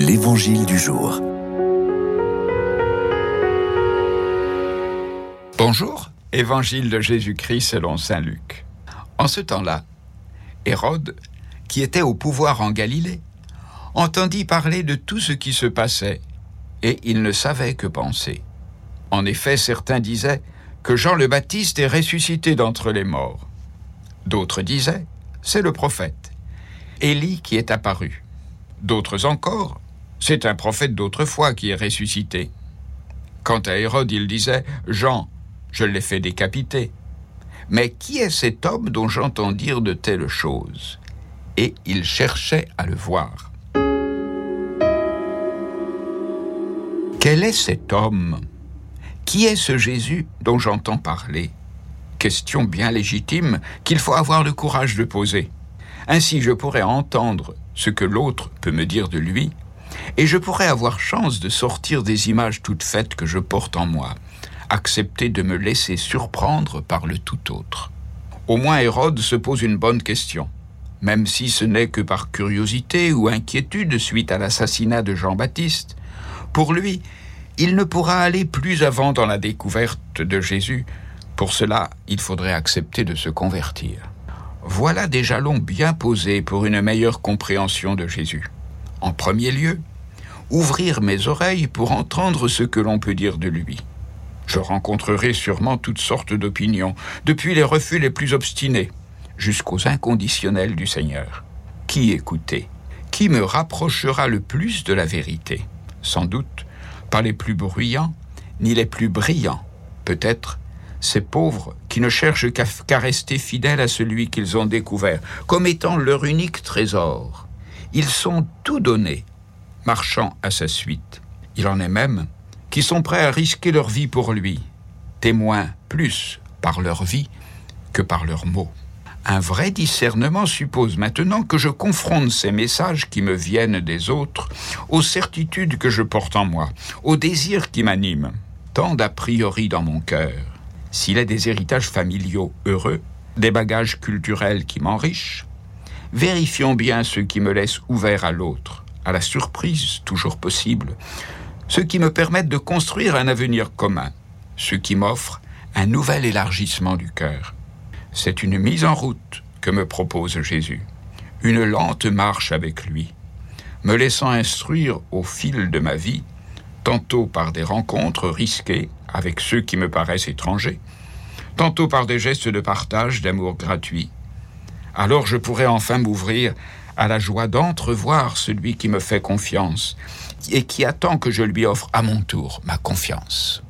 L'Évangile du jour. Bonjour, Évangile de Jésus-Christ selon Saint Luc. En ce temps-là, Hérode, qui était au pouvoir en Galilée, entendit parler de tout ce qui se passait, et il ne savait que penser. En effet, certains disaient que Jean le Baptiste est ressuscité d'entre les morts. D'autres disaient, c'est le prophète, Élie qui est apparu. D'autres encore, c'est un prophète d'autrefois qui est ressuscité. Quant à Hérode, il disait, Jean, je l'ai fait décapiter. Mais qui est cet homme dont j'entends dire de telles choses? Et il cherchait à le voir. Quel est cet homme? Qui est ce Jésus dont j'entends parler? Question bien légitime qu'il faut avoir le courage de poser. Ainsi je pourrais entendre ce que l'autre peut me dire de lui, et je pourrais avoir chance de sortir des images toutes faites que je porte en moi, accepter de me laisser surprendre par le tout autre. Au moins Hérode se pose une bonne question, même si ce n'est que par curiosité ou inquiétude suite à l'assassinat de Jean-Baptiste. Pour lui, il ne pourra aller plus avant dans la découverte de Jésus. Pour cela, il faudrait accepter de se convertir. Voilà des jalons bien posés pour une meilleure compréhension de Jésus. En premier lieu, ouvrir mes oreilles pour entendre ce que l'on peut dire de lui. Je rencontrerai sûrement toutes sortes d'opinions, depuis les refus les plus obstinés jusqu'aux inconditionnels du Seigneur. Qui écouter? Qui me rapprochera le plus de la vérité? Sans doute pas les plus bruyants, ni les plus brillants. Peut-être ces pauvres qui ne cherchent qu'à rester fidèles à celui qu'ils ont découvert comme étant leur unique trésor. Ils sont tout donnés, marchant à sa suite. Il en est même qui sont prêts à risquer leur vie pour lui, témoins plus par leur vie que par leurs mots. Un vrai discernement suppose maintenant que je confronte ces messages qui me viennent des autres aux certitudes que je porte en moi, aux désirs qui m'animent, tant d'a priori dans mon cœur s'il est des héritages familiaux heureux, des bagages culturels qui m'enrichent, vérifions bien ceux qui me laissent ouvert à l'autre, à la surprise toujours possible, ceux qui me permettent de construire un avenir commun, ceux qui m'offrent un nouvel élargissement du cœur. C'est une mise en route que me propose Jésus, une lente marche avec lui, me laissant instruire au fil de ma vie, tantôt par des rencontres risquées, avec ceux qui me paraissent étrangers, tantôt par des gestes de partage, d'amour gratuit. Alors je pourrais enfin m'ouvrir à la joie d'entrevoir celui qui me fait confiance et qui attend que je lui offre à mon tour ma confiance.